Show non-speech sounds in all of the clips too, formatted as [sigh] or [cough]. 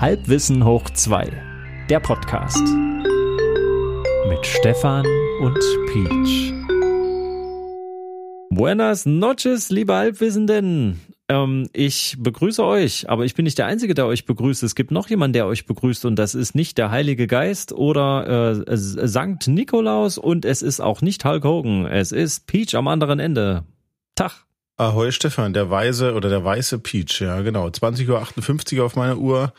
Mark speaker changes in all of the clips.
Speaker 1: Halbwissen hoch 2, der Podcast. Mit Stefan und Peach. Buenas noches, liebe Halbwissenden. Ähm, ich begrüße euch, aber ich bin nicht der Einzige, der euch begrüßt. Es gibt noch jemanden, der euch begrüßt und das ist nicht der Heilige Geist oder äh, Sankt Nikolaus und es ist auch nicht Hulk Hogan. Es ist Peach am anderen Ende. Tag.
Speaker 2: Ahoi Stefan, der Weise oder der weiße Peach, ja genau. 20.58 Uhr auf meiner Uhr.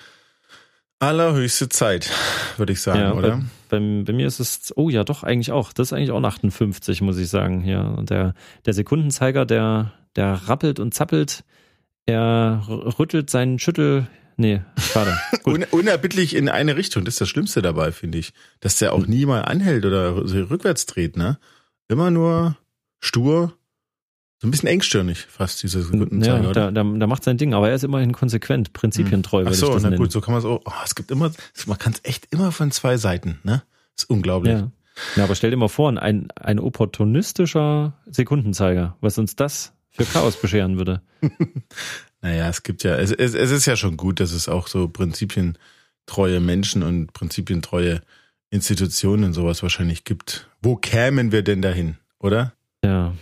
Speaker 2: Allerhöchste Zeit, würde ich sagen, ja, oder?
Speaker 1: Bei, bei, bei, mir ist es, oh ja, doch, eigentlich auch. Das ist eigentlich auch 58, muss ich sagen. Ja, und der, der Sekundenzeiger, der, der rappelt und zappelt. Er rüttelt seinen Schüttel, nee, schade. [laughs]
Speaker 2: Un unerbittlich in eine Richtung. Das ist das Schlimmste dabei, finde ich. Dass der auch nie mal anhält oder rückwärts dreht, ne? Immer nur stur so ein bisschen engstirnig fast, diese
Speaker 1: Sekundenzeiger, ja, da, da, da macht sein Ding, aber er ist immerhin konsequent, prinzipientreu.
Speaker 2: Ach so, na nennen. gut, so kann man es auch. Oh, es gibt immer, man kann es echt immer von zwei Seiten, ne? Das ist unglaublich.
Speaker 1: Ja. ja, aber stell dir mal vor, ein, ein opportunistischer Sekundenzeiger, was uns das für Chaos bescheren würde. [laughs]
Speaker 2: naja, es gibt ja, es, es, es ist ja schon gut, dass es auch so prinzipientreue Menschen und prinzipientreue Institutionen und sowas wahrscheinlich gibt. Wo kämen wir denn dahin, oder?
Speaker 1: Ja,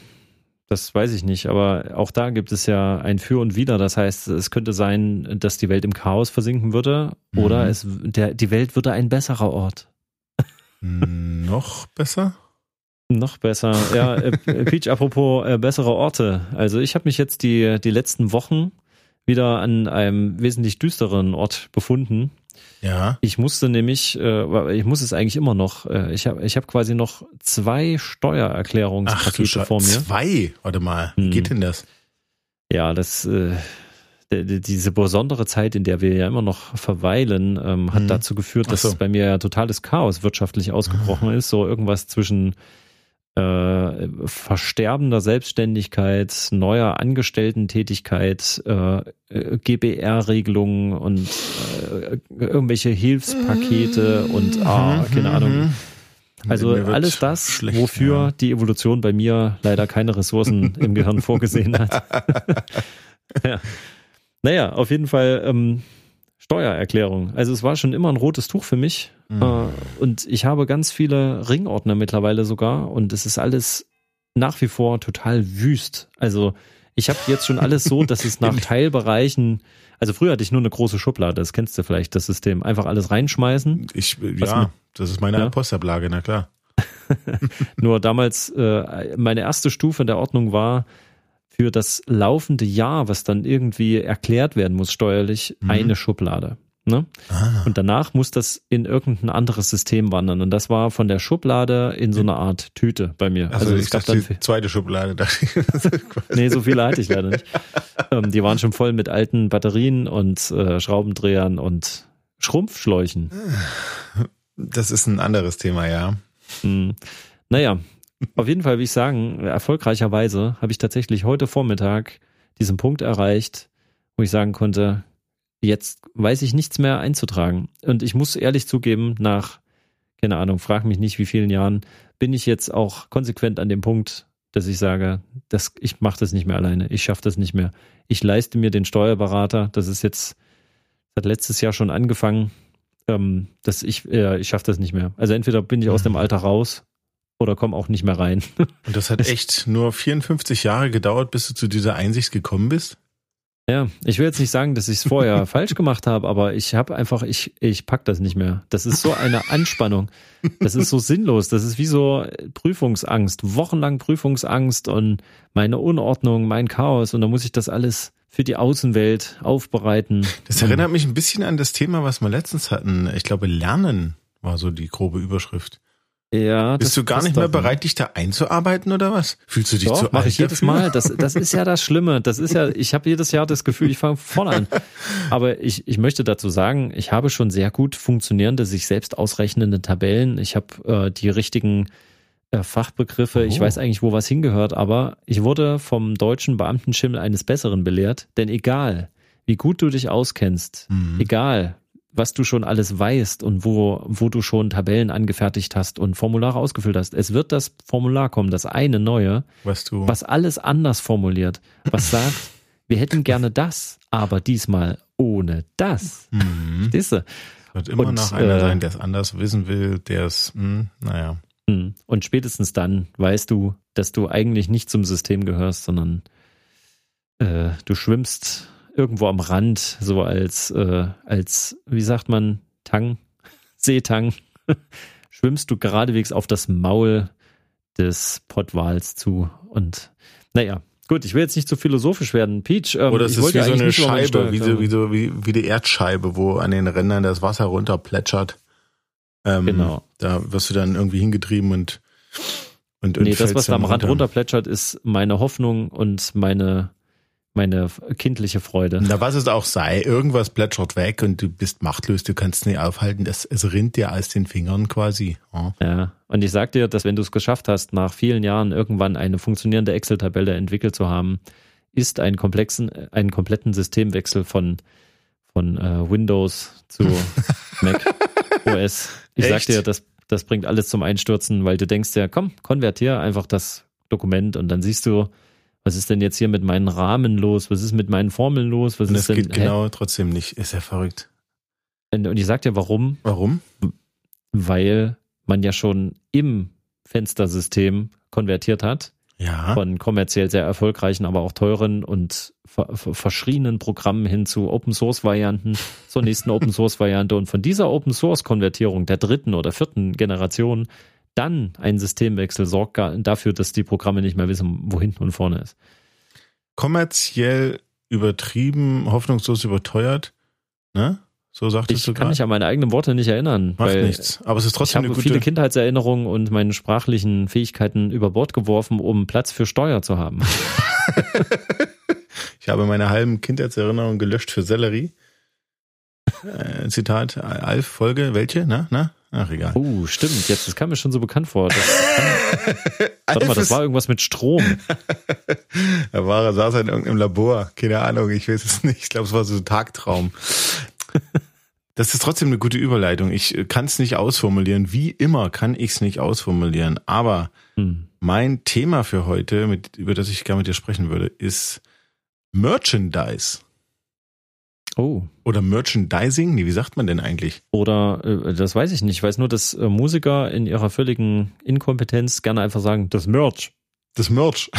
Speaker 1: das weiß ich nicht, aber auch da gibt es ja ein Für und Wider. Das heißt, es könnte sein, dass die Welt im Chaos versinken würde mhm. oder es, der, die Welt würde ein besserer Ort.
Speaker 2: Noch besser?
Speaker 1: Noch besser. Ja, äh, Peach, apropos äh, bessere Orte. Also ich habe mich jetzt die, die letzten Wochen wieder an einem wesentlich düsteren Ort befunden.
Speaker 2: Ja.
Speaker 1: Ich musste nämlich, äh, ich muss es eigentlich immer noch, äh, ich habe ich hab quasi noch zwei Steuererklärungspakete Ach, vor mir.
Speaker 2: Zwei? Warte mal, wie hm. geht denn das?
Speaker 1: Ja, das, äh, diese besondere Zeit, in der wir ja immer noch verweilen, ähm, hat hm. dazu geführt, dass so. bei mir ja totales Chaos wirtschaftlich ausgebrochen ah. ist. So irgendwas zwischen äh, versterbender Selbstständigkeit, neuer Angestellten-Tätigkeit, äh, GBR-Regelungen und äh, irgendwelche Hilfspakete und ah, mhm, keine Ahnung. Mhm. Also alles das, schlecht, wofür ja. die Evolution bei mir leider keine Ressourcen [laughs] im Gehirn vorgesehen hat. [laughs] ja. Naja, auf jeden Fall ähm, Steuererklärung. Also es war schon immer ein rotes Tuch für mich. Mhm. Äh, und ich habe ganz viele Ringordner mittlerweile sogar. Und es ist alles nach wie vor total wüst. Also ich habe jetzt schon alles so, dass es [laughs] nach Teilbereichen, also früher hatte ich nur eine große Schublade, das kennst du vielleicht, das System. Einfach alles reinschmeißen.
Speaker 2: Ich, ja, mit, das ist meine ja? Postablage, na klar. [laughs]
Speaker 1: nur damals, äh, meine erste Stufe der Ordnung war, für das laufende Jahr, was dann irgendwie erklärt werden muss steuerlich, mhm. eine Schublade. Ne? Ah. Und danach muss das in irgendein anderes System wandern. Und das war von der Schublade in so eine Art Tüte bei mir.
Speaker 2: Also, also gab dann die zweite Schublade. Dachte ich. [laughs]
Speaker 1: nee, so viele hatte ich leider nicht. ähm, die waren schon voll mit alten Batterien und äh, Schraubendrehern und Schrumpfschläuchen.
Speaker 2: Das ist ein anderes Thema, ja.
Speaker 1: Hm. Naja, auf jeden Fall will ich sagen, erfolgreicherweise habe ich tatsächlich heute Vormittag diesen Punkt erreicht, wo ich sagen konnte, jetzt weiß ich nichts mehr einzutragen. Und ich muss ehrlich zugeben, nach, keine Ahnung, frag mich nicht wie vielen Jahren, bin ich jetzt auch konsequent an dem Punkt, dass ich sage, das, ich mache das nicht mehr alleine, ich schaffe das nicht mehr. Ich leiste mir den Steuerberater, das ist jetzt seit letztes Jahr schon angefangen, ähm, dass ich, äh, ich schaffe das nicht mehr. Also entweder bin ich aus dem Alter raus oder komm auch nicht mehr rein.
Speaker 2: Und das hat [laughs] echt nur 54 Jahre gedauert, bis du zu dieser Einsicht gekommen bist?
Speaker 1: Ja, ich will jetzt nicht sagen, dass ich es vorher [laughs] falsch gemacht habe, aber ich habe einfach, ich, ich pack das nicht mehr. Das ist so eine Anspannung. Das ist so [laughs] sinnlos. Das ist wie so Prüfungsangst, wochenlang Prüfungsangst und meine Unordnung, mein Chaos. Und da muss ich das alles für die Außenwelt aufbereiten.
Speaker 2: Das erinnert mich ein bisschen an das Thema, was wir letztens hatten. Ich glaube, Lernen war so die grobe Überschrift.
Speaker 1: Ja,
Speaker 2: Bist du gar nicht mehr bereit, dich da einzuarbeiten oder was? Fühlst du dich Doch,
Speaker 1: zu mache ich jedes Mal. Das, das ist ja das Schlimme. Das ist ja, ich habe jedes Jahr das Gefühl, ich fange vorne an. [laughs] Aber ich, ich möchte dazu sagen, ich habe schon sehr gut funktionierende, sich selbst ausrechnende Tabellen. Ich habe äh, die richtigen äh, Fachbegriffe. Oh. Ich weiß eigentlich, wo was hingehört, aber ich wurde vom deutschen Beamtenschimmel eines Besseren belehrt. Denn egal, wie gut du dich auskennst, mhm. egal, was du schon alles weißt und wo, wo du schon Tabellen angefertigt hast und Formulare ausgefüllt hast. Es wird das Formular kommen, das eine neue,
Speaker 2: was, du
Speaker 1: was alles anders formuliert, was [laughs] sagt, wir hätten gerne das, aber diesmal ohne das. Mhm. Verstehst du?
Speaker 2: Wird immer und, noch einer äh, sein, der es anders wissen will, der es, hm, naja.
Speaker 1: Hm. Und spätestens dann weißt du, dass du eigentlich nicht zum System gehörst, sondern äh, du schwimmst irgendwo am Rand, so als, äh, als, wie sagt man, Tang, [laughs] Seetang, [laughs] schwimmst du geradewegs auf das Maul des Pottwals zu. Und naja, gut, ich will jetzt nicht zu philosophisch werden. Peach,
Speaker 2: ähm, Oder es ist wie so eine Scheibe, wie, so, wie, so, wie, wie die Erdscheibe, wo an den Rändern das Wasser runter plätschert. Ähm, genau. Da wirst du dann irgendwie hingetrieben und
Speaker 1: und, und nee, das, was da am Rand runterplätschert, ist meine Hoffnung und meine meine kindliche Freude.
Speaker 2: Na, was es auch sei, irgendwas plätschert weg und du bist machtlos, du kannst nicht aufhalten, das, es rinnt dir aus den Fingern quasi.
Speaker 1: Ja. ja, und ich sag dir, dass wenn du es geschafft hast, nach vielen Jahren irgendwann eine funktionierende Excel-Tabelle entwickelt zu haben, ist ein komplexen, einen kompletten Systemwechsel von, von äh, Windows zu [laughs] Mac OS. Ich Echt? sag dir, das, das bringt alles zum Einstürzen, weil du denkst ja, komm, konvertier einfach das Dokument und dann siehst du, was ist denn jetzt hier mit meinen Rahmen los? Was ist mit meinen Formeln los? Was
Speaker 2: und
Speaker 1: ist
Speaker 2: das denn, geht genau hä? trotzdem nicht. Ist ja verrückt.
Speaker 1: Und ich sag dir warum.
Speaker 2: Warum?
Speaker 1: Weil man ja schon im Fenstersystem konvertiert hat.
Speaker 2: Ja.
Speaker 1: Von kommerziell sehr erfolgreichen, aber auch teuren und ver verschrienen Programmen hin zu Open Source Varianten, zur nächsten Open Source Variante. Und von dieser Open Source Konvertierung der dritten oder vierten Generation dann ein Systemwechsel sorgt dafür, dass die Programme nicht mehr wissen, wo hinten und vorne ist.
Speaker 2: Kommerziell übertrieben, hoffnungslos überteuert, ne? So sagtest
Speaker 1: ich
Speaker 2: du
Speaker 1: Ich kann mich an meine eigenen Worte nicht erinnern.
Speaker 2: Macht nichts. Aber es ist trotzdem
Speaker 1: ich habe viele Kindheitserinnerungen und meine sprachlichen Fähigkeiten über Bord geworfen, um Platz für Steuer zu haben. [laughs]
Speaker 2: ich habe meine halben Kindheitserinnerungen gelöscht für Sellerie. Äh, Zitat, Alf, Folge, welche? Na, na? Ach, egal.
Speaker 1: Oh, stimmt. Jetzt, das kam mir schon so bekannt vor. Das, [laughs] warte mal, das war irgendwas mit Strom. [laughs]
Speaker 2: er war, er saß in irgendeinem Labor. Keine Ahnung, ich weiß es nicht. Ich glaube, es war so ein Tagtraum. Das ist trotzdem eine gute Überleitung. Ich kann es nicht ausformulieren. Wie immer kann ich es nicht ausformulieren. Aber hm. mein Thema für heute, mit, über das ich gerne mit dir sprechen würde, ist Merchandise.
Speaker 1: Oh.
Speaker 2: Oder Merchandising? Nee, wie sagt man denn eigentlich?
Speaker 1: Oder, äh, das weiß ich nicht. Ich weiß nur, dass äh, Musiker in ihrer völligen Inkompetenz gerne einfach sagen, das Merch.
Speaker 2: Das Merch.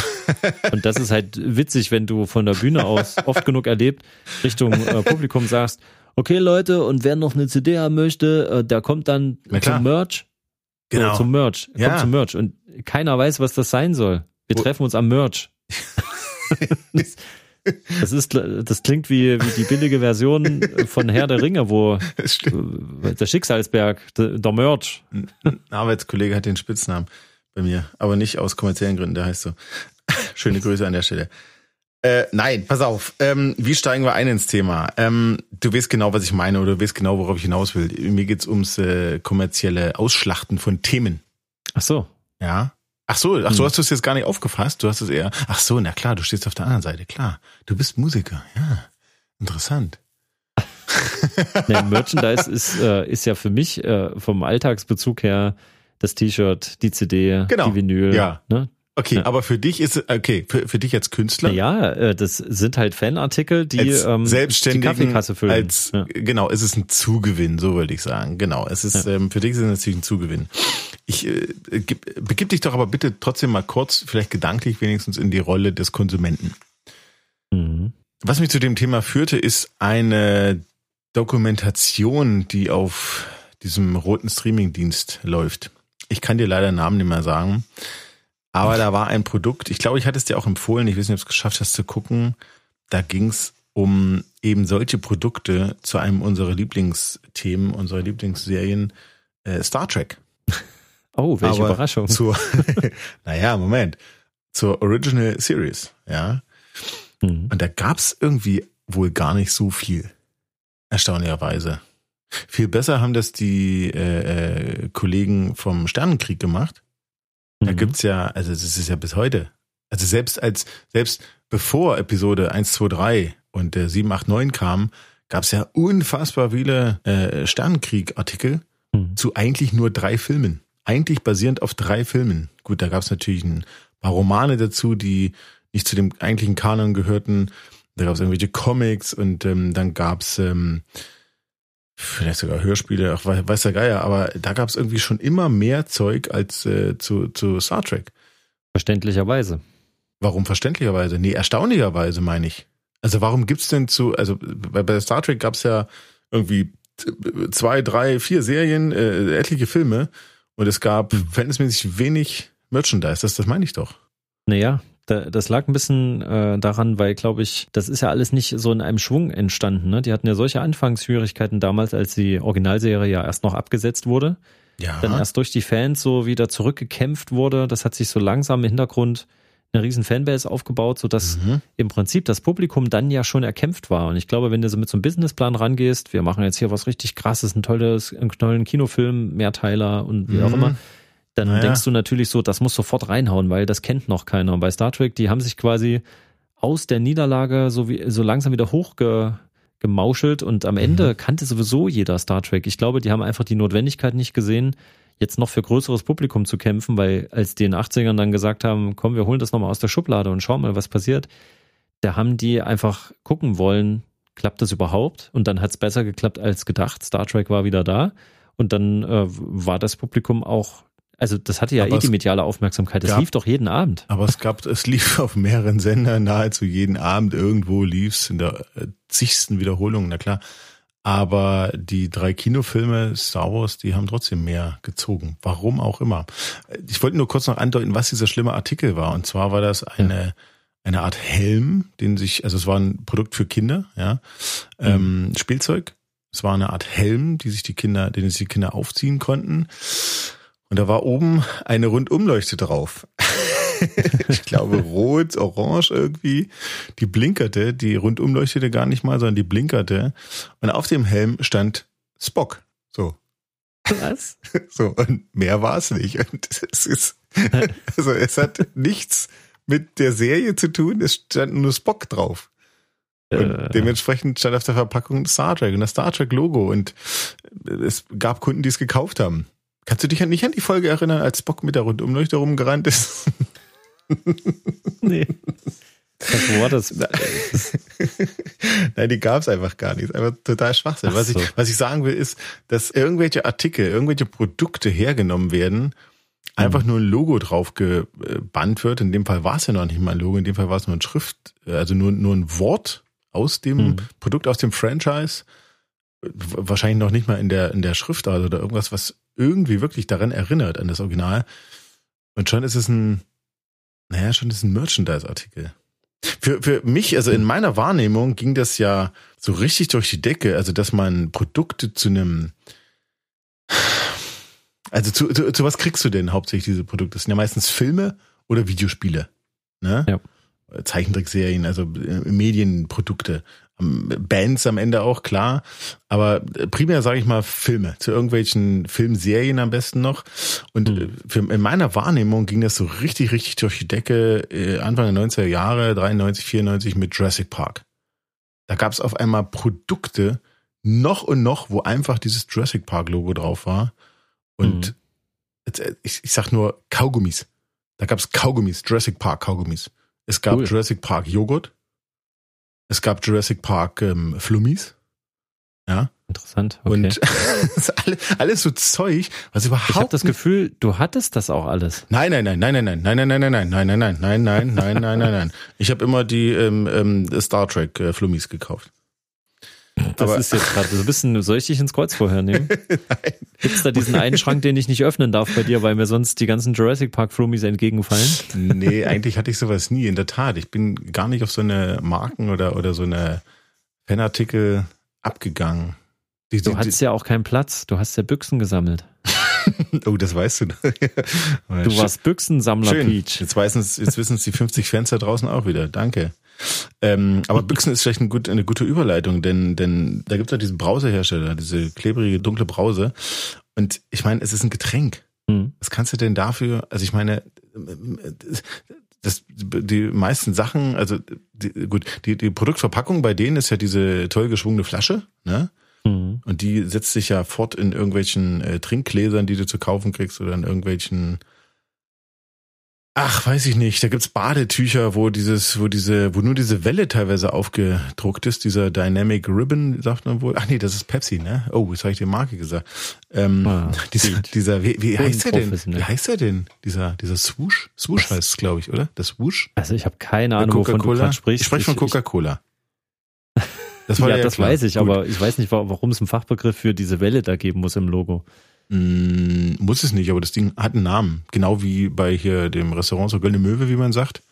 Speaker 1: Und das ist halt witzig, wenn du von der Bühne aus [laughs] oft genug erlebt, Richtung äh, Publikum sagst, okay Leute, und wer noch eine CD haben möchte, äh, der kommt dann zum Merch.
Speaker 2: Genau.
Speaker 1: zum Merch. Ja. Kommt zum Merch. Und keiner weiß, was das sein soll. Wir treffen uns am Merch. [laughs] [laughs] Das ist, das klingt wie, wie die billige Version von Herr der Ringe, wo [laughs] der Schicksalsberg, der, Merch.
Speaker 2: Ein Arbeitskollege hat den Spitznamen bei mir, aber nicht aus kommerziellen Gründen, der heißt so. [laughs] Schöne Grüße an der Stelle. Äh, nein, pass auf. Ähm, wie steigen wir ein ins Thema? Ähm, du weißt genau, was ich meine, oder du weißt genau, worauf ich hinaus will. Mir geht's ums äh, kommerzielle Ausschlachten von Themen.
Speaker 1: Ach so.
Speaker 2: Ja. Ach so, ach so, hm. hast du es jetzt gar nicht aufgefasst? Du hast es eher, ach so, na klar, du stehst auf der anderen Seite, klar. Du bist Musiker, ja. Interessant. [laughs]
Speaker 1: nee, Merchandise ist, äh, ist ja für mich äh, vom Alltagsbezug her das T-Shirt, die CD, genau. die Vinyl.
Speaker 2: Ja. Ne? Okay, ja. aber für dich ist okay, für, für dich als Künstler?
Speaker 1: Ja, äh, das sind halt Fanartikel, die ähm,
Speaker 2: die
Speaker 1: Kaffeekasse füllen.
Speaker 2: Als, ja. Genau, es ist ein Zugewinn, so würde ich sagen. Genau, es ist ja. ähm, für dich ist es natürlich ein Zugewinn. Ich äh, gib, begib dich doch aber bitte trotzdem mal kurz, vielleicht gedanklich wenigstens in die Rolle des Konsumenten. Mhm. Was mich zu dem Thema führte, ist eine Dokumentation, die auf diesem roten Streamingdienst läuft. Ich kann dir leider Namen nicht mehr sagen. Aber da war ein Produkt, ich glaube, ich hatte es dir auch empfohlen, ich weiß nicht, ob du es geschafft hast zu gucken. Da ging es um eben solche Produkte zu einem unserer Lieblingsthemen, unserer Lieblingsserien, äh, Star Trek.
Speaker 1: Oh, welche Aber Überraschung.
Speaker 2: Zur, [laughs] naja, Moment. Zur Original Series, ja. Mhm. Und da gab's irgendwie wohl gar nicht so viel. Erstaunlicherweise. Viel besser haben das die äh, äh, Kollegen vom Sternenkrieg gemacht. Da mhm. gibt's ja, also das ist ja bis heute. Also selbst als, selbst bevor Episode 1, 2, 3 und der 7, 8, 9 kam, gab's ja unfassbar viele äh, Sternenkrieg-Artikel mhm. zu eigentlich nur drei Filmen. Eigentlich basierend auf drei Filmen. Gut, da gab's natürlich ein paar Romane dazu, die nicht zu dem eigentlichen Kanon gehörten. Da gab es irgendwelche Comics und ähm, dann gab's ähm, vielleicht sogar Hörspiele, ach, weiß der Geier, aber da gab es irgendwie schon immer mehr Zeug als äh, zu, zu Star Trek.
Speaker 1: Verständlicherweise.
Speaker 2: Warum verständlicherweise? Nee, erstaunlicherweise meine ich. Also warum gibt's denn zu, also bei, bei Star Trek gab's ja irgendwie zwei, drei, vier Serien, äh, etliche Filme und es gab hm. verhältnismäßig wenig Merchandise. Das, das meine ich doch.
Speaker 1: Naja, das lag ein bisschen äh, daran, weil, glaube ich, das ist ja alles nicht so in einem Schwung entstanden. Ne? Die hatten ja solche Anfangsschwierigkeiten damals, als die Originalserie ja erst noch abgesetzt wurde. Ja. Dann erst durch die Fans so wieder zurückgekämpft wurde. Das hat sich so langsam im Hintergrund eine riesen Fanbase aufgebaut, sodass mhm. im Prinzip das Publikum dann ja schon erkämpft war. Und ich glaube, wenn du so mit so einem Businessplan rangehst, wir machen jetzt hier was richtig krasses, ein tolles, einen tollen Kinofilm, Mehrteiler und wie mhm. auch immer, dann naja. denkst du natürlich so, das muss sofort reinhauen, weil das kennt noch keiner. Und bei Star Trek, die haben sich quasi aus der Niederlage so, wie, so langsam wieder hochgemauschelt und am Ende mhm. kannte sowieso jeder Star Trek. Ich glaube, die haben einfach die Notwendigkeit nicht gesehen, jetzt noch für größeres Publikum zu kämpfen, weil als die in den 80ern dann gesagt haben, komm, wir holen das nochmal aus der Schublade und schauen mal, was passiert, da haben die einfach gucken wollen, klappt das überhaupt? Und dann hat es besser geklappt als gedacht. Star Trek war wieder da und dann äh, war das Publikum auch also das hatte ja aber eh die mediale Aufmerksamkeit. Es lief doch jeden Abend.
Speaker 2: Aber es gab, es lief [laughs] auf mehreren Sendern nahezu jeden Abend irgendwo lief's in der äh, zigsten Wiederholung, na klar. Aber die drei Kinofilme Star Wars, die haben trotzdem mehr gezogen. Warum auch immer. Ich wollte nur kurz noch andeuten, was dieser schlimme Artikel war. Und zwar war das eine, ja. eine Art Helm, den sich, also es war ein Produkt für Kinder, ja, mhm. ähm, Spielzeug. Es war eine Art Helm, die sich die Kinder, den sich die Kinder aufziehen konnten. Und da war oben eine Rundumleuchte drauf. [laughs] ich glaube rot, orange irgendwie. Die blinkerte, die rundum leuchtete gar nicht mal, sondern die blinkerte. Und auf dem Helm stand Spock. So.
Speaker 1: Was? [laughs]
Speaker 2: So, und mehr war es nicht. Und es ist, [laughs] also es hat nichts mit der Serie zu tun, es stand nur Spock drauf. Und äh. dementsprechend stand auf der Verpackung Star Trek und das Star Trek Logo und es gab Kunden, die es gekauft haben. Kannst du dich nicht an die Folge erinnern, als Spock mit der Rundumleuchte rumgerannt ist? [laughs]
Speaker 1: nee. Das Wort ist.
Speaker 2: Nein, die gab es einfach gar nicht. Einfach total Schwachsinn. Was, so. ich, was ich sagen will, ist, dass irgendwelche Artikel, irgendwelche Produkte hergenommen werden, einfach mhm. nur ein Logo drauf gebannt wird. In dem Fall war es ja noch nicht mal ein Logo, in dem Fall war es nur ein Schrift, also nur, nur ein Wort aus dem mhm. Produkt, aus dem Franchise. Wahrscheinlich noch nicht mal in der, in der Schriftart oder irgendwas, was irgendwie wirklich daran erinnert, an das Original. Und schon ist es ein, naja, schon ist ein Merchandise-Artikel. Für, für mich, also in meiner Wahrnehmung ging das ja so richtig durch die Decke, also dass man Produkte zu einem, also zu, zu, zu was kriegst du denn hauptsächlich diese Produkte? Das sind ja meistens Filme oder Videospiele, ne? Ja. Zeichentrickserien, also äh, Medienprodukte. Bands am Ende auch, klar. Aber primär sage ich mal Filme, zu irgendwelchen Filmserien am besten noch. Und mhm. für, in meiner Wahrnehmung ging das so richtig, richtig durch die Decke äh, Anfang der 90er Jahre, 93, 94 mit Jurassic Park. Da gab es auf einmal Produkte noch und noch, wo einfach dieses Jurassic Park Logo drauf war. Und mhm. ich, ich sag nur Kaugummis. Da gab es Kaugummis, Jurassic Park Kaugummis. Es gab cool. Jurassic Park Joghurt. Es gab Jurassic Park ähm, Flummis. Ja.
Speaker 1: Interessant. Okay.
Speaker 2: Und alles, alles so Zeug, was überhaupt. Ich
Speaker 1: habe das Gefühl, du hattest das auch alles.
Speaker 2: Nein, nein, nein, nein, nein, nein, nein, nein, nein, nein, nein, nein, nein, nein, nein, nein, nein, nein, nein. Ich habe immer die ähm, ähm, Star Trek äh, Flummis gekauft.
Speaker 1: Das aber, ist jetzt gerade so ein bisschen, soll ich dich ins Kreuz vorher nehmen? [laughs] Gibt es da diesen einen Schrank, den ich nicht öffnen darf bei dir, weil mir sonst die ganzen Jurassic Park Flummis entgegenfallen?
Speaker 2: Nee, eigentlich hatte ich sowas nie, in der Tat. Ich bin gar nicht auf so eine Marken oder, oder so eine Fanartikel abgegangen.
Speaker 1: Die, du die, hattest ja auch keinen Platz, du hast ja Büchsen gesammelt. [laughs]
Speaker 2: oh, das weißt du. [laughs]
Speaker 1: du warst Büchsensammler, Schön. Peach.
Speaker 2: Jetzt, jetzt wissen es die 50 Fans da draußen auch wieder. Danke. Ähm, aber Büchsen ist vielleicht ein gut, eine gute Überleitung, denn, denn da gibt es ja diesen Brausehersteller, diese klebrige, dunkle Brause. Und ich meine, es ist ein Getränk. Mhm. Was kannst du denn dafür, also ich meine, das, die meisten Sachen, also die, gut, die, die Produktverpackung bei denen ist ja diese toll geschwungene Flasche, ne? Mhm. Und die setzt sich ja fort in irgendwelchen äh, Trinkgläsern, die du zu kaufen kriegst oder in irgendwelchen Ach, weiß ich nicht. Da gibt's Badetücher, wo dieses, wo diese, wo nur diese Welle teilweise aufgedruckt ist, dieser Dynamic Ribbon, sagt man wohl. Ach nee, das ist Pepsi, ne? Oh, jetzt habe ich die Marke gesagt. Ähm, ah, [laughs] dieser, dieser, wie, wie heißt der denn? Wie heißt der denn? Dieser, dieser Swoosh? Swoosh heißt es, glaube ich, oder? Das Swoosh?
Speaker 1: Also ich habe keine Ahnung, wovon du gerade sprichst.
Speaker 2: Ich spreche von Coca-Cola. [laughs]
Speaker 1: Das ja, ja das klar. weiß ich, Gut. aber ich weiß nicht, warum es einen Fachbegriff für diese Welle da geben muss im Logo.
Speaker 2: Mm, muss es nicht, aber das Ding hat einen Namen. Genau wie bei hier dem Restaurant so Goldene Möwe, wie man sagt.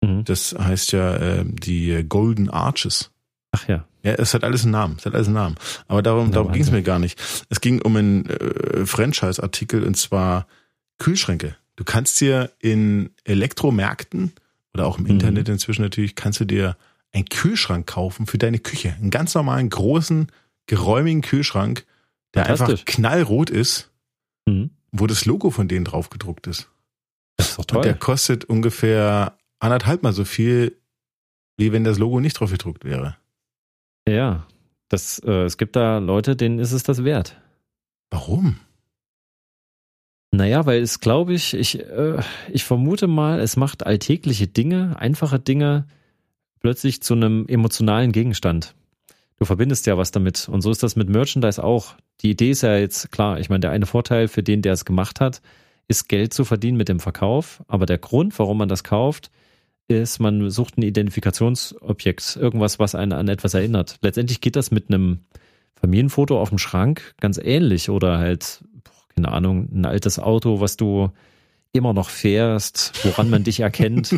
Speaker 2: Mhm. Das heißt ja äh, die Golden Arches.
Speaker 1: Ach ja.
Speaker 2: Ja, es hat alles einen Namen. Es hat alles einen Namen. Aber darum, ja, darum ging es mir gar nicht. Es ging um einen äh, Franchise-Artikel und zwar Kühlschränke. Du kannst dir in Elektromärkten oder auch im mhm. Internet inzwischen natürlich, kannst du dir einen Kühlschrank kaufen für deine Küche. Einen ganz normalen, großen, geräumigen Kühlschrank, der einfach knallrot ist, mhm. wo das Logo von denen drauf gedruckt ist.
Speaker 1: Das ist doch toll. Und
Speaker 2: der kostet ungefähr anderthalb mal so viel, wie wenn das Logo nicht drauf gedruckt wäre.
Speaker 1: Ja, das, äh, es gibt da Leute, denen ist es das wert.
Speaker 2: Warum?
Speaker 1: Naja, weil es glaube ich, ich, äh, ich vermute mal, es macht alltägliche Dinge, einfache Dinge plötzlich zu einem emotionalen Gegenstand. Du verbindest ja was damit. Und so ist das mit Merchandise auch. Die Idee ist ja jetzt klar. Ich meine, der eine Vorteil für den, der es gemacht hat, ist Geld zu verdienen mit dem Verkauf. Aber der Grund, warum man das kauft, ist, man sucht ein Identifikationsobjekt, irgendwas, was einen an etwas erinnert. Letztendlich geht das mit einem Familienfoto auf dem Schrank ganz ähnlich oder halt, keine Ahnung, ein altes Auto, was du immer noch fährst, woran man dich erkennt.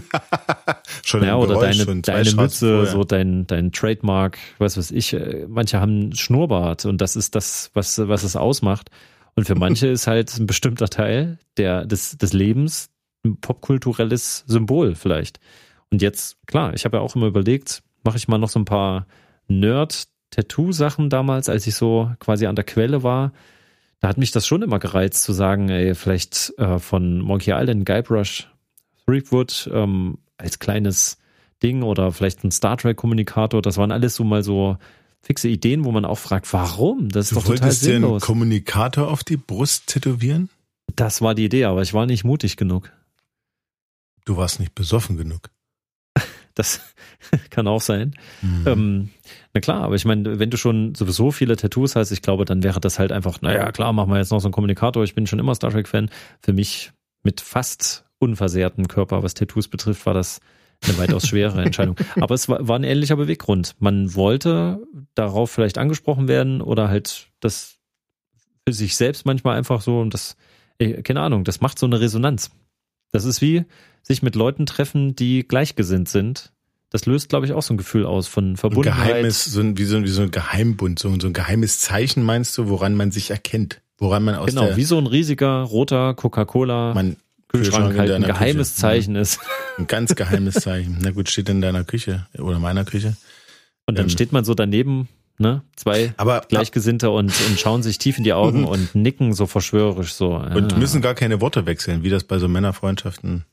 Speaker 1: [laughs]
Speaker 2: schon ja,
Speaker 1: oder Geräusch, deine, deine Mütze, so dein, dein Trademark, was weiß ich. Äh, manche haben einen Schnurrbart und das ist das, was, was es ausmacht. Und für manche ist halt ein bestimmter Teil der, des, des Lebens ein popkulturelles Symbol vielleicht. Und jetzt, klar, ich habe ja auch immer überlegt, mache ich mal noch so ein paar Nerd-Tattoo-Sachen damals, als ich so quasi an der Quelle war da hat mich das schon immer gereizt zu sagen, ey, vielleicht äh, von Monkey Island, Guybrush, Threepwood ähm, als kleines Ding oder vielleicht ein Star Trek Kommunikator. Das waren alles so mal so fixe Ideen, wo man auch fragt, warum? Das ist du doch total sinnlos. Du wolltest dir einen
Speaker 2: Kommunikator auf die Brust tätowieren?
Speaker 1: Das war die Idee, aber ich war nicht mutig genug.
Speaker 2: Du warst nicht besoffen genug. [laughs]
Speaker 1: Das [laughs] kann auch sein. Mhm. Ähm, na klar, aber ich meine, wenn du schon sowieso viele Tattoos hast, ich glaube, dann wäre das halt einfach, naja, klar, machen wir jetzt noch so einen Kommunikator. Ich bin schon immer Star Trek-Fan. Für mich mit fast unversehrten Körper, was Tattoos betrifft, war das eine weitaus schwere Entscheidung. [laughs] Aber es war, war ein ähnlicher Beweggrund. Man wollte darauf vielleicht angesprochen werden oder halt das für sich selbst manchmal einfach so und das, keine Ahnung, das macht so eine Resonanz. Das ist wie sich mit Leuten treffen, die gleichgesinnt sind. Das löst, glaube ich, auch so ein Gefühl aus von Verbundenheit.
Speaker 2: Ein geheimes, so ein, wie, so ein, wie so ein Geheimbund, so, so ein geheimes Zeichen meinst du, woran man sich erkennt? Woran man aus
Speaker 1: Genau,
Speaker 2: der,
Speaker 1: wie so ein riesiger roter Coca-Cola Kühlschrank halt ein geheimes Küche. Zeichen ist. [laughs]
Speaker 2: Ein ganz geheimes Zeichen. Na gut, steht in deiner Küche oder meiner Küche.
Speaker 1: Und dann ähm, steht man so daneben ne? Zwei aber, Gleichgesinnte und, und schauen sich tief in die Augen mhm. [laughs] und nicken so verschwörerisch so.
Speaker 2: Und ja. müssen gar keine Worte wechseln, wie das bei so Männerfreundschaften,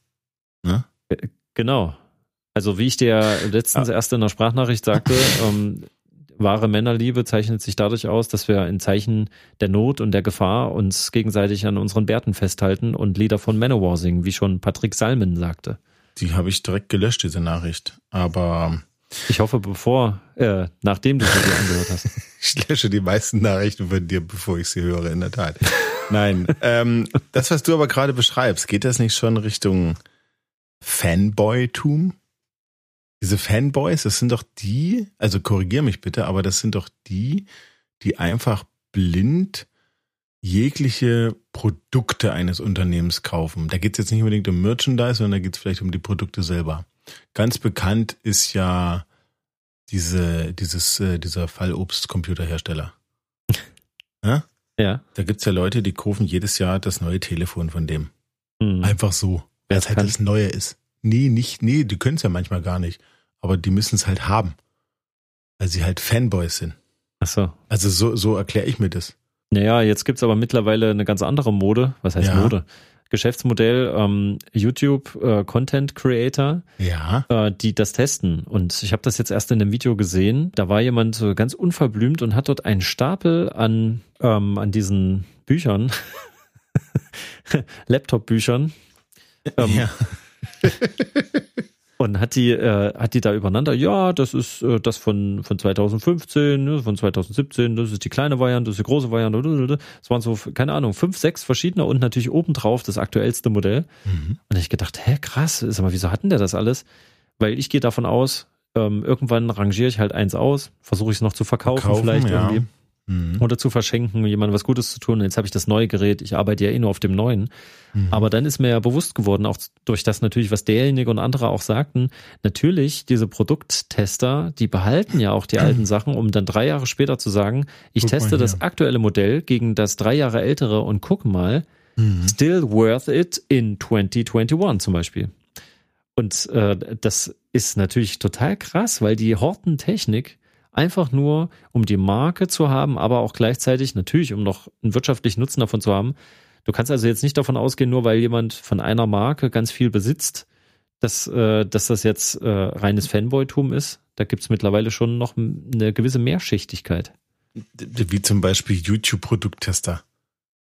Speaker 2: ne?
Speaker 1: Äh, genau. Also wie ich dir letztens ah. erst in der Sprachnachricht sagte, [laughs] ähm, wahre Männerliebe zeichnet sich dadurch aus, dass wir in Zeichen der Not und der Gefahr uns gegenseitig an unseren Bärten festhalten und Lieder von Manowar singen, wie schon Patrick Salmen sagte.
Speaker 2: Die habe ich direkt gelöscht, diese Nachricht. Aber
Speaker 1: ich hoffe, bevor, äh, nachdem du sie dir angehört hast. [laughs]
Speaker 2: ich lösche die meisten Nachrichten von dir, bevor ich sie höre, in der Tat. Nein, [laughs] ähm, das, was du aber gerade beschreibst, geht das nicht schon Richtung Fanboy-Tum? Diese Fanboys, das sind doch die, also korrigier mich bitte, aber das sind doch die, die einfach blind jegliche Produkte eines Unternehmens kaufen. Da geht es jetzt nicht unbedingt um Merchandise, sondern da geht es vielleicht um die Produkte selber. Ganz bekannt ist ja diese, dieses, äh, dieser Fallobst-Computerhersteller. [laughs] ja?
Speaker 1: ja.
Speaker 2: Da gibt's ja Leute, die kaufen jedes Jahr das neue Telefon von dem. Mhm. Einfach so. Weil es halt das Neue ist. Nee, nicht, nee, die können es ja manchmal gar nicht. Aber die müssen es halt haben. Weil sie halt Fanboys sind.
Speaker 1: Ach so.
Speaker 2: Also so, so erkläre ich mir das.
Speaker 1: Naja, jetzt gibt's aber mittlerweile eine ganz andere Mode. Was heißt ja. Mode? Geschäftsmodell ähm, YouTube äh, Content Creator,
Speaker 2: ja.
Speaker 1: äh, die das testen. Und ich habe das jetzt erst in einem Video gesehen. Da war jemand so ganz unverblümt und hat dort einen Stapel an ähm, an diesen Büchern, [laughs] Laptop-Büchern, ähm, ja. [laughs] und hat die, äh, hat die da übereinander, ja, das ist äh, das von, von 2015, ne, von 2017, das ist die kleine Variante, das ist die große Variante. Es waren so, keine Ahnung, fünf, sechs verschiedene und natürlich obendrauf das aktuellste Modell. Mhm. Und ich gedacht, hä, krass, sag mal, wieso hatten der das alles? Weil ich gehe davon aus, ähm, irgendwann rangiere ich halt eins aus, versuche ich es noch zu verkaufen, verkaufen vielleicht ja. irgendwie mhm. oder zu verschenken, jemandem was Gutes zu tun. Jetzt habe ich das neue Gerät, ich arbeite ja eh nur auf dem neuen. Mhm. Aber dann ist mir ja bewusst geworden, auch durch das natürlich, was derjenige und andere auch sagten, natürlich, diese Produkttester, die behalten ja auch die alten [clears throat] Sachen, um dann drei Jahre später zu sagen, ich guck teste das aktuelle Modell gegen das drei Jahre ältere und guck mal, mhm. still worth it in 2021 zum Beispiel. Und äh, das ist natürlich total krass, weil die Hortentechnik Einfach nur, um die Marke zu haben, aber auch gleichzeitig natürlich, um noch einen wirtschaftlichen Nutzen davon zu haben. Du kannst also jetzt nicht davon ausgehen, nur weil jemand von einer Marke ganz viel besitzt, dass, äh, dass das jetzt äh, reines Fanboytum ist. Da gibt's mittlerweile schon noch eine gewisse Mehrschichtigkeit.
Speaker 2: Wie zum Beispiel YouTube-Produkttester.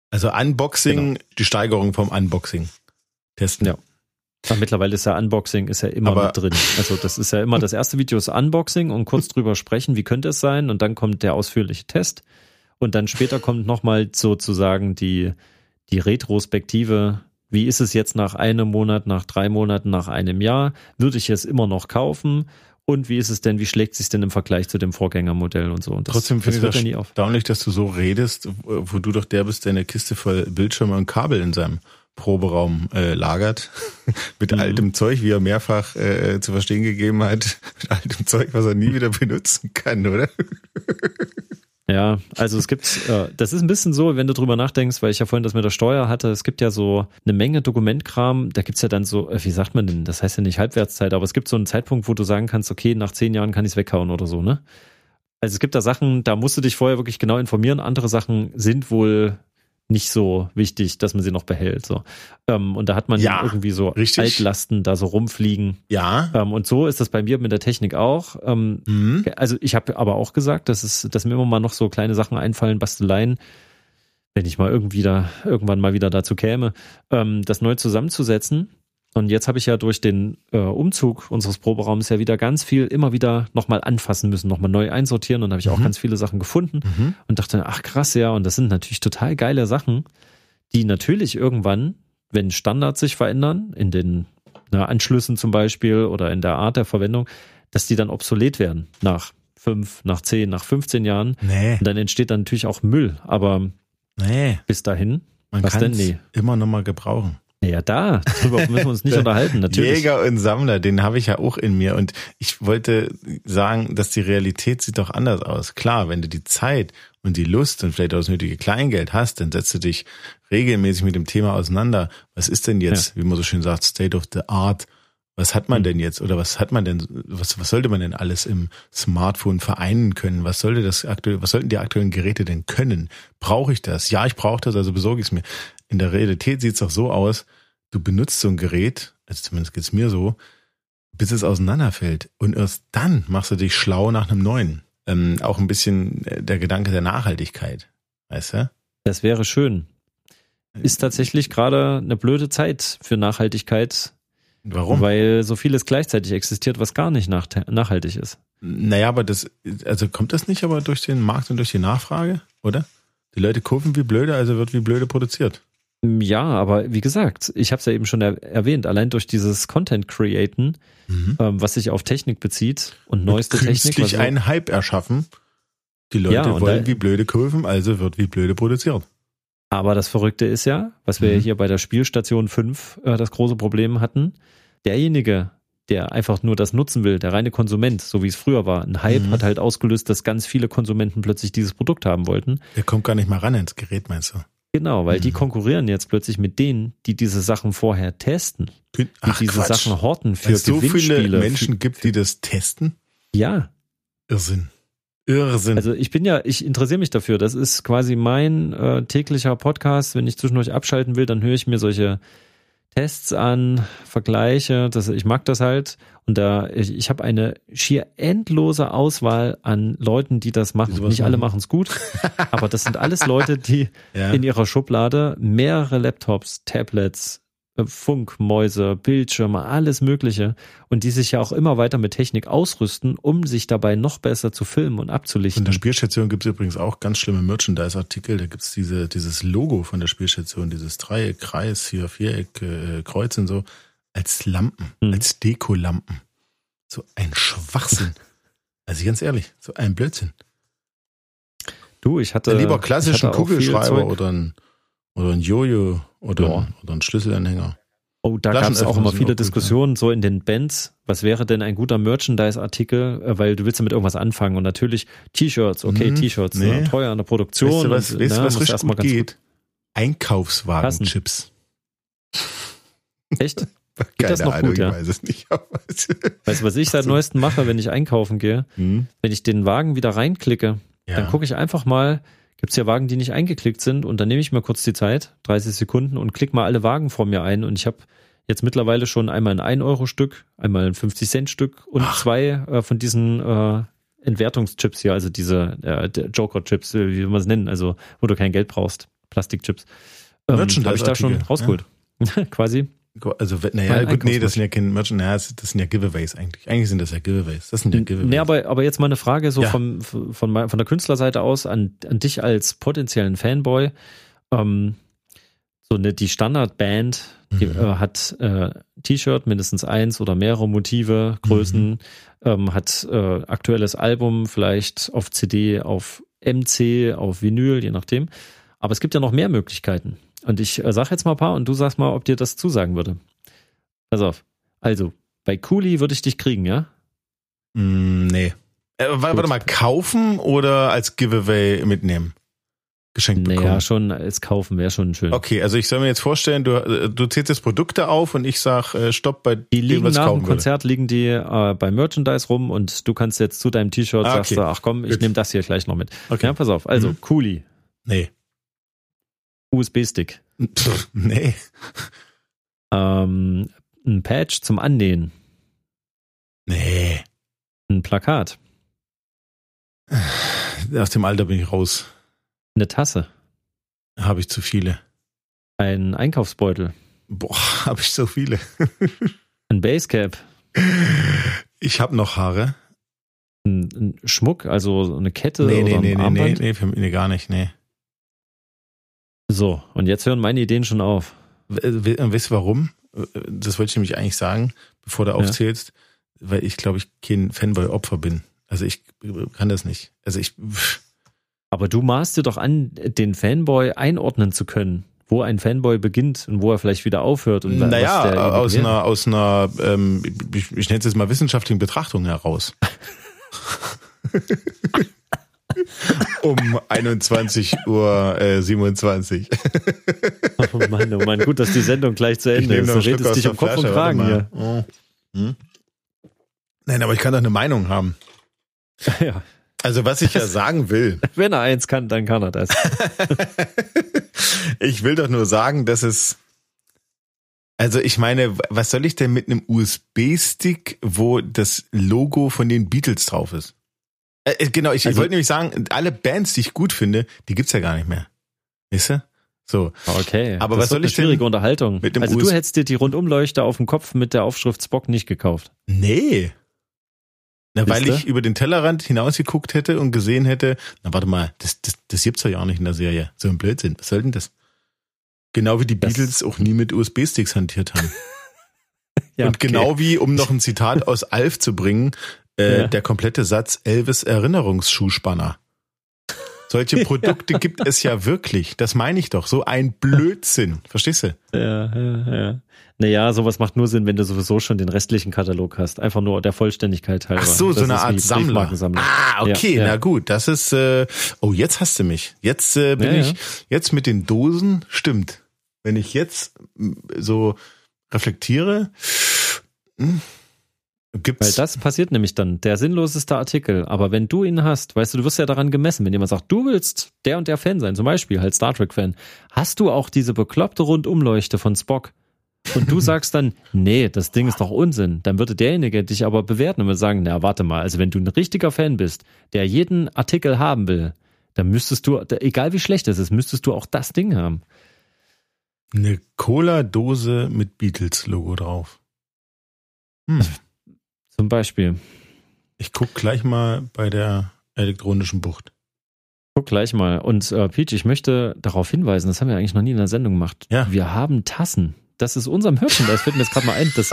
Speaker 2: Also Unboxing, genau. die Steigerung vom Unboxing testen.
Speaker 1: Ja. Aber mittlerweile ist ja Unboxing ist ja immer Aber mit drin. Also das ist ja immer das erste Video ist Unboxing und kurz drüber sprechen, wie könnte es sein und dann kommt der ausführliche Test und dann später kommt nochmal sozusagen die, die Retrospektive. Wie ist es jetzt nach einem Monat, nach drei Monaten, nach einem Jahr? Würde ich es immer noch kaufen? Und wie ist es denn, wie schlägt sich denn im Vergleich zu dem Vorgängermodell und so? Und
Speaker 2: das, Trotzdem finde ich das erstaunlich, dass du so redest, wo du doch der bist, der eine Kiste voll Bildschirme und Kabel in seinem Proberaum äh, lagert [laughs] mit mhm. altem Zeug, wie er mehrfach äh, zu verstehen gegeben hat, mit altem Zeug, was er nie wieder benutzen kann, oder?
Speaker 1: Ja, also es gibt, äh, das ist ein bisschen so, wenn du drüber nachdenkst, weil ich ja vorhin das mit der Steuer hatte, es gibt ja so eine Menge Dokumentkram, da gibt's ja dann so, äh, wie sagt man denn, das heißt ja nicht Halbwertszeit, aber es gibt so einen Zeitpunkt, wo du sagen kannst, okay, nach zehn Jahren kann ich's weghauen oder so, ne? Also es gibt da Sachen, da musst du dich vorher wirklich genau informieren, andere Sachen sind wohl nicht so wichtig, dass man sie noch behält. So. Ähm, und da hat man ja, irgendwie so richtig. Altlasten da so rumfliegen.
Speaker 2: Ja.
Speaker 1: Ähm, und so ist das bei mir mit der Technik auch. Ähm, mhm. Also ich habe aber auch gesagt, dass, es, dass mir immer mal noch so kleine Sachen einfallen, Basteleien, wenn ich mal irgendwie da irgendwann mal wieder dazu käme, ähm, das neu zusammenzusetzen. Und jetzt habe ich ja durch den äh, Umzug unseres Proberaums ja wieder ganz viel immer wieder nochmal anfassen müssen, nochmal neu einsortieren und habe ich mhm. auch ganz viele Sachen gefunden mhm. und dachte, ach krass, ja, und das sind natürlich total geile Sachen, die natürlich irgendwann, wenn Standards sich verändern, in den na, Anschlüssen zum Beispiel oder in der Art der Verwendung, dass die dann obsolet werden nach fünf, nach zehn, nach 15 Jahren.
Speaker 2: Nee.
Speaker 1: Und dann entsteht dann natürlich auch Müll, aber nee. bis dahin,
Speaker 2: man kann es nee. immer noch mal gebrauchen.
Speaker 1: Ja, da, darüber müssen wir uns nicht [laughs] unterhalten, natürlich.
Speaker 2: Jäger und Sammler, den habe ich ja auch in mir. Und ich wollte sagen, dass die Realität sieht doch anders aus. Klar, wenn du die Zeit und die Lust und vielleicht auch das nötige Kleingeld hast, dann setzt du dich regelmäßig mit dem Thema auseinander. Was ist denn jetzt, ja. wie man so schön sagt, State of the Art? Was hat man hm. denn jetzt oder was hat man denn, was, was sollte man denn alles im Smartphone vereinen können? Was sollte das aktuell, was sollten die aktuellen Geräte denn können? Brauche ich das? Ja, ich brauche das, also besorge ich es mir in der Realität sieht es auch so aus, du benutzt so ein Gerät, also zumindest geht's mir so, bis es auseinanderfällt. Und erst dann machst du dich schlau nach einem neuen. Ähm, auch ein bisschen äh, der Gedanke der Nachhaltigkeit. Weißt du?
Speaker 1: Das wäre schön. Ist tatsächlich gerade eine blöde Zeit für Nachhaltigkeit.
Speaker 2: Warum?
Speaker 1: Weil so vieles gleichzeitig existiert, was gar nicht nach nachhaltig ist.
Speaker 2: Naja, aber das, also kommt das nicht aber durch den Markt und durch die Nachfrage, oder? Die Leute kaufen wie blöde, also wird wie blöde produziert.
Speaker 1: Ja, aber wie gesagt, ich habe es ja eben schon er erwähnt, allein durch dieses Content Createn, mhm. ähm, was sich auf Technik bezieht und neueste Technik.
Speaker 2: Künstlich einen Hype erschaffen. Die Leute ja, wollen da, wie blöde kaufen, also wird wie blöde produziert.
Speaker 1: Aber das Verrückte ist ja, was wir mhm. hier bei der Spielstation 5 äh, das große Problem hatten, derjenige, der einfach nur das nutzen will, der reine Konsument, so wie es früher war. Ein Hype mhm. hat halt ausgelöst, dass ganz viele Konsumenten plötzlich dieses Produkt haben wollten.
Speaker 2: Der kommt gar nicht mal ran ins Gerät, meinst du?
Speaker 1: Genau, weil mhm. die konkurrieren jetzt plötzlich mit denen, die diese Sachen vorher testen, Ach, die diese Quatsch. Sachen horten für
Speaker 2: Weil es so viele Menschen gibt, die das testen?
Speaker 1: Ja.
Speaker 2: Irrsinn. Irrsinn.
Speaker 1: Also ich bin ja, ich interessiere mich dafür. Das ist quasi mein äh, täglicher Podcast. Wenn ich zwischendurch abschalten will, dann höre ich mir solche Tests an, Vergleiche, das, ich mag das halt. Und da, ich, ich habe eine schier endlose Auswahl an Leuten, die das machen. Die Nicht alle machen es gut, aber das sind alles Leute, die [laughs] ja. in ihrer Schublade mehrere Laptops, Tablets, Funkmäuse, Bildschirme, alles Mögliche und die sich ja auch immer weiter mit Technik ausrüsten, um sich dabei noch besser zu filmen und abzulichten.
Speaker 2: In der Spielstation gibt es übrigens auch ganz schlimme Merchandise-Artikel. Da gibt es diese, dieses Logo von der Spielstation, dieses Dreieck, Kreis, hier Viereck, äh, Kreuz und so, als Lampen, hm. als Dekolampen. So ein Schwachsinn. [laughs] also ganz ehrlich, so ein Blödsinn.
Speaker 1: Du, ich hatte.
Speaker 2: Lieber klassischen Kugelschreiber oder ein, oder ein Jojo oder, ja. ein, oder ein Schlüsselanhänger.
Speaker 1: Oh, da gab es auch immer viele Diskussionen so in den Bands. Was wäre denn ein guter Merchandise-Artikel? Äh, weil du willst damit irgendwas anfangen. Und natürlich T-Shirts, okay, mhm, T-Shirts, nee. ne, teuer an der Produktion. Weißt
Speaker 2: du, was, und, weißt, ne, was richtig gut geht? Gut. Einkaufswagen-Chips.
Speaker 1: Echt? [laughs]
Speaker 2: Geht Keine das noch Ahnung, gut, ja? Ich weiß es nicht.
Speaker 1: weißt du, was ich seit [laughs] neuestem mache, wenn ich einkaufen gehe? Hm? Wenn ich den Wagen wieder reinklicke, ja. dann gucke ich einfach mal, gibt es ja Wagen, die nicht eingeklickt sind und dann nehme ich mir kurz die Zeit, 30 Sekunden und klicke mal alle Wagen vor mir ein und ich habe jetzt mittlerweile schon einmal ein 1-Euro-Stück, einmal ein 50-Cent-Stück und Ach. zwei äh, von diesen äh, Entwertungschips hier, also diese äh, Joker-Chips, äh, wie wir es nennen, also wo du kein Geld brauchst, Plastikchips. Ähm, habe ich da schon rausgeholt. Ja. [laughs] Quasi.
Speaker 2: Also, naja, gut, nee, das sind ja keine Merchant, naja, das sind ja Giveaways eigentlich. Eigentlich sind das ja Giveaways. Das sind ja Giveaways.
Speaker 1: Nee, aber, aber jetzt mal eine Frage so ja. vom, von, von der Künstlerseite aus an, an dich als potenziellen Fanboy. Ähm, so eine, die Standardband, die mhm. äh, hat äh, T-Shirt, mindestens eins oder mehrere Motive, Größen, mhm. ähm, hat äh, aktuelles Album, vielleicht auf CD, auf MC, auf Vinyl, je nachdem. Aber es gibt ja noch mehr Möglichkeiten. Und ich äh, sag jetzt mal ein paar und du sagst mal, ob dir das zusagen würde. Pass auf. Also, bei Kuli würde ich dich kriegen, ja?
Speaker 2: Mm, nee. Äh, warte mal, kaufen oder als Giveaway mitnehmen? Geschenkt bekommen? Naja,
Speaker 1: schon als kaufen wäre schon schön.
Speaker 2: Okay, also ich soll mir jetzt vorstellen, du, äh, du zählst jetzt Produkte auf und ich sag äh, Stopp bei
Speaker 1: die liegen dem, was nach dem Konzert liegen die äh, bei Merchandise rum und du kannst jetzt zu deinem T-Shirt ah, sagst okay. du, ach komm, ich nehme das hier gleich noch mit. Okay. Ja, pass auf. Also, mhm. Kuli.
Speaker 2: Nee.
Speaker 1: USB-Stick. [laughs]
Speaker 2: Nee.
Speaker 1: Ähm, ein Patch zum Annähen.
Speaker 2: Nee.
Speaker 1: Ein Plakat.
Speaker 2: Aus dem Alter bin ich raus.
Speaker 1: Eine Tasse.
Speaker 2: Habe ich zu viele.
Speaker 1: Ein Einkaufsbeutel.
Speaker 2: Boah, [laughs] habe ich so viele.
Speaker 1: ein Basecap.
Speaker 2: Ich habe noch Haare.
Speaker 1: Ein, ein, Schmuck, also eine Kette
Speaker 2: nee,
Speaker 1: oder
Speaker 2: nee,
Speaker 1: ein
Speaker 2: nee,
Speaker 1: Armband?
Speaker 2: Nee, nee, nee, gar nicht, nee.
Speaker 1: So, und jetzt hören meine Ideen schon auf.
Speaker 2: Weißt du warum? Das wollte ich nämlich eigentlich sagen, bevor du aufzählst, ja. weil ich glaube ich kein Fanboy-Opfer bin. Also ich kann das nicht. Also ich.
Speaker 1: Aber du maßt dir doch an, den Fanboy einordnen zu können, wo ein Fanboy beginnt und wo er vielleicht wieder aufhört. Und
Speaker 2: naja, aus einer, aus einer, ähm, ich, ich nenne es jetzt mal wissenschaftlichen Betrachtung heraus. [laughs] [laughs] um 21 Uhr äh, 27.
Speaker 1: oh Mann, oh Mann, gut, dass die Sendung gleich zu Ende ist. Du redest dich um Kopf Flasche, und Kragen hier. Oh. Hm?
Speaker 2: Nein, aber ich kann doch eine Meinung haben. [laughs]
Speaker 1: Ja.
Speaker 2: Also was ich ja [laughs] sagen will.
Speaker 1: Wenn er eins kann, dann kann er das.
Speaker 2: ich will doch nur sagen, dass es also ich meine, was soll ich denn mit einem USB-Stick, wo das Logo von den Beatles drauf ist? Äh, äh, genau, ich, also, wollte nämlich sagen, alle Bands, die ich gut finde, die gibt's ja gar nicht mehr. Weißt du? So.
Speaker 1: Okay. Aber das was soll eine ich schwierige denn Unterhaltung. Mit dem also US du hättest dir die Rundumleuchte auf dem Kopf mit der Aufschrift Spock nicht gekauft.
Speaker 2: Nee. Na, weil ich über den Tellerrand hinausgeguckt hätte und gesehen hätte, na warte mal, das, das, das gibt's ja auch nicht in der Serie. So ein Blödsinn. Was soll denn das? Genau wie die das Beatles auch nie mit USB-Sticks hantiert haben. [laughs] ja, und genau okay. wie, um noch ein Zitat aus Alf zu bringen, äh, ja. der komplette Satz Elvis Erinnerungsschuhspanner. Solche [laughs] Produkte gibt es ja wirklich. Das meine ich doch. So ein Blödsinn. Verstehst du?
Speaker 1: Ja, ja, ja. Naja, sowas macht nur Sinn, wenn du sowieso schon den restlichen Katalog hast. Einfach nur der Vollständigkeit halber.
Speaker 2: Ach so, das so eine Art Sammler. Ah, okay, ja, ja. na gut. Das ist, äh, oh, jetzt hast du mich. Jetzt äh, bin ja, ich, jetzt mit den Dosen, stimmt. Wenn ich jetzt so reflektiere, mh, hm,
Speaker 1: Gibt's? Weil das passiert nämlich dann, der sinnloseste Artikel. Aber wenn du ihn hast, weißt du, du wirst ja daran gemessen, wenn jemand sagt, du willst der und der Fan sein, zum Beispiel halt Star Trek-Fan, hast du auch diese bekloppte Rundumleuchte von Spock? Und du [laughs] sagst dann, nee, das Ding ist doch Unsinn. Dann würde derjenige dich aber bewerten und würde sagen, na, warte mal, also wenn du ein richtiger Fan bist, der jeden Artikel haben will, dann müsstest du, egal wie schlecht es ist, müsstest du auch das Ding haben.
Speaker 2: Eine Cola-Dose mit Beatles-Logo drauf.
Speaker 1: Hm. [laughs] Zum Beispiel.
Speaker 2: Ich guck gleich mal bei der elektronischen Bucht.
Speaker 1: Guck gleich mal. Und äh, Peach, ich möchte darauf hinweisen, das haben wir eigentlich noch nie in der Sendung gemacht.
Speaker 2: Ja.
Speaker 1: Wir haben Tassen. Das ist unserem Merchandise. Das fällt mir jetzt gerade mal ein. Das,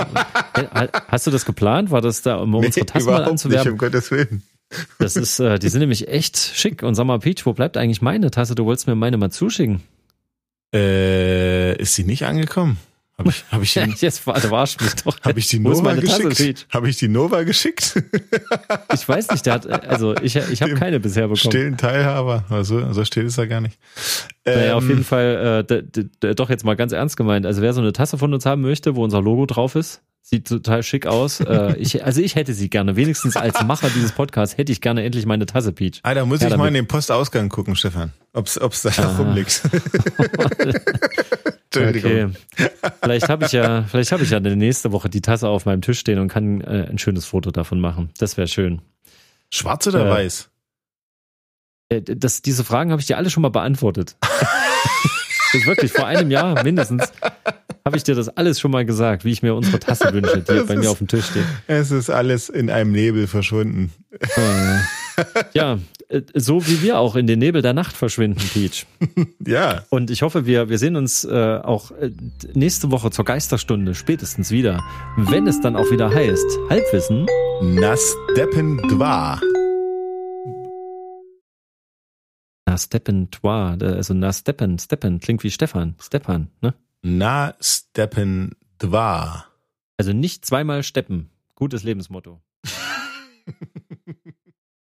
Speaker 1: hast du das geplant? War das da, um nee, unsere Tassen mal anzuwerben? Nicht,
Speaker 2: um Gottes Willen.
Speaker 1: Das ist, äh, die sind nämlich echt schick. Und sag mal, Peach, wo bleibt eigentlich meine Tasse? Du wolltest mir meine mal zuschicken.
Speaker 2: Äh, ist sie nicht angekommen? Habe ich, hab ich, [laughs]
Speaker 1: den, Jetzt verarscht mich doch.
Speaker 2: Habe ich die Nova geschickt? Habe ich die Nova geschickt?
Speaker 1: ich weiß nicht, der hat, also ich, ich habe keine bisher bekommen.
Speaker 2: Stillen Teilhaber, also so steht es da gar nicht.
Speaker 1: Naja, ähm, auf jeden Fall, äh, doch jetzt mal ganz ernst gemeint. Also wer so eine Tasse von uns haben möchte, wo unser Logo drauf ist, Sieht total schick aus. Äh, [laughs] ich, also ich hätte sie gerne. Wenigstens als Macher dieses Podcasts hätte ich gerne endlich meine Tasse Peach.
Speaker 2: Ah, da muss ja, ich mal in den Postausgang gucken, Stefan. Ob's, ob's da ah. rumliegt. [laughs]
Speaker 1: Entschuldigung. Okay. Vielleicht habe ich ja, vielleicht habe ich ja nächste Woche die Tasse auf meinem Tisch stehen und kann äh, ein schönes Foto davon machen. Das wäre schön.
Speaker 2: Schwarz oder äh, weiß?
Speaker 1: Äh, das, diese Fragen habe ich dir alle schon mal beantwortet. [laughs] das wirklich vor einem Jahr mindestens habe ich dir das alles schon mal gesagt, wie ich mir unsere Tasse wünsche, die bei ist, mir auf dem Tisch steht.
Speaker 2: Es ist alles in einem Nebel verschwunden.
Speaker 1: Äh, ja, äh, so wie wir auch in den Nebel der Nacht verschwinden, Peach. [laughs]
Speaker 2: ja.
Speaker 1: Und ich hoffe, wir, wir sehen uns äh, auch äh, nächste Woche zur Geisterstunde spätestens wieder, wenn es dann auch wieder heißt Halbwissen.
Speaker 2: Nasteppen Dwa.
Speaker 1: Nasteppen Dwa, also Nasteppen, Steppen, klingt wie Stefan, Stepan, ne?
Speaker 2: Na Steppen Dwa.
Speaker 1: Also nicht zweimal steppen. Gutes Lebensmotto. [laughs]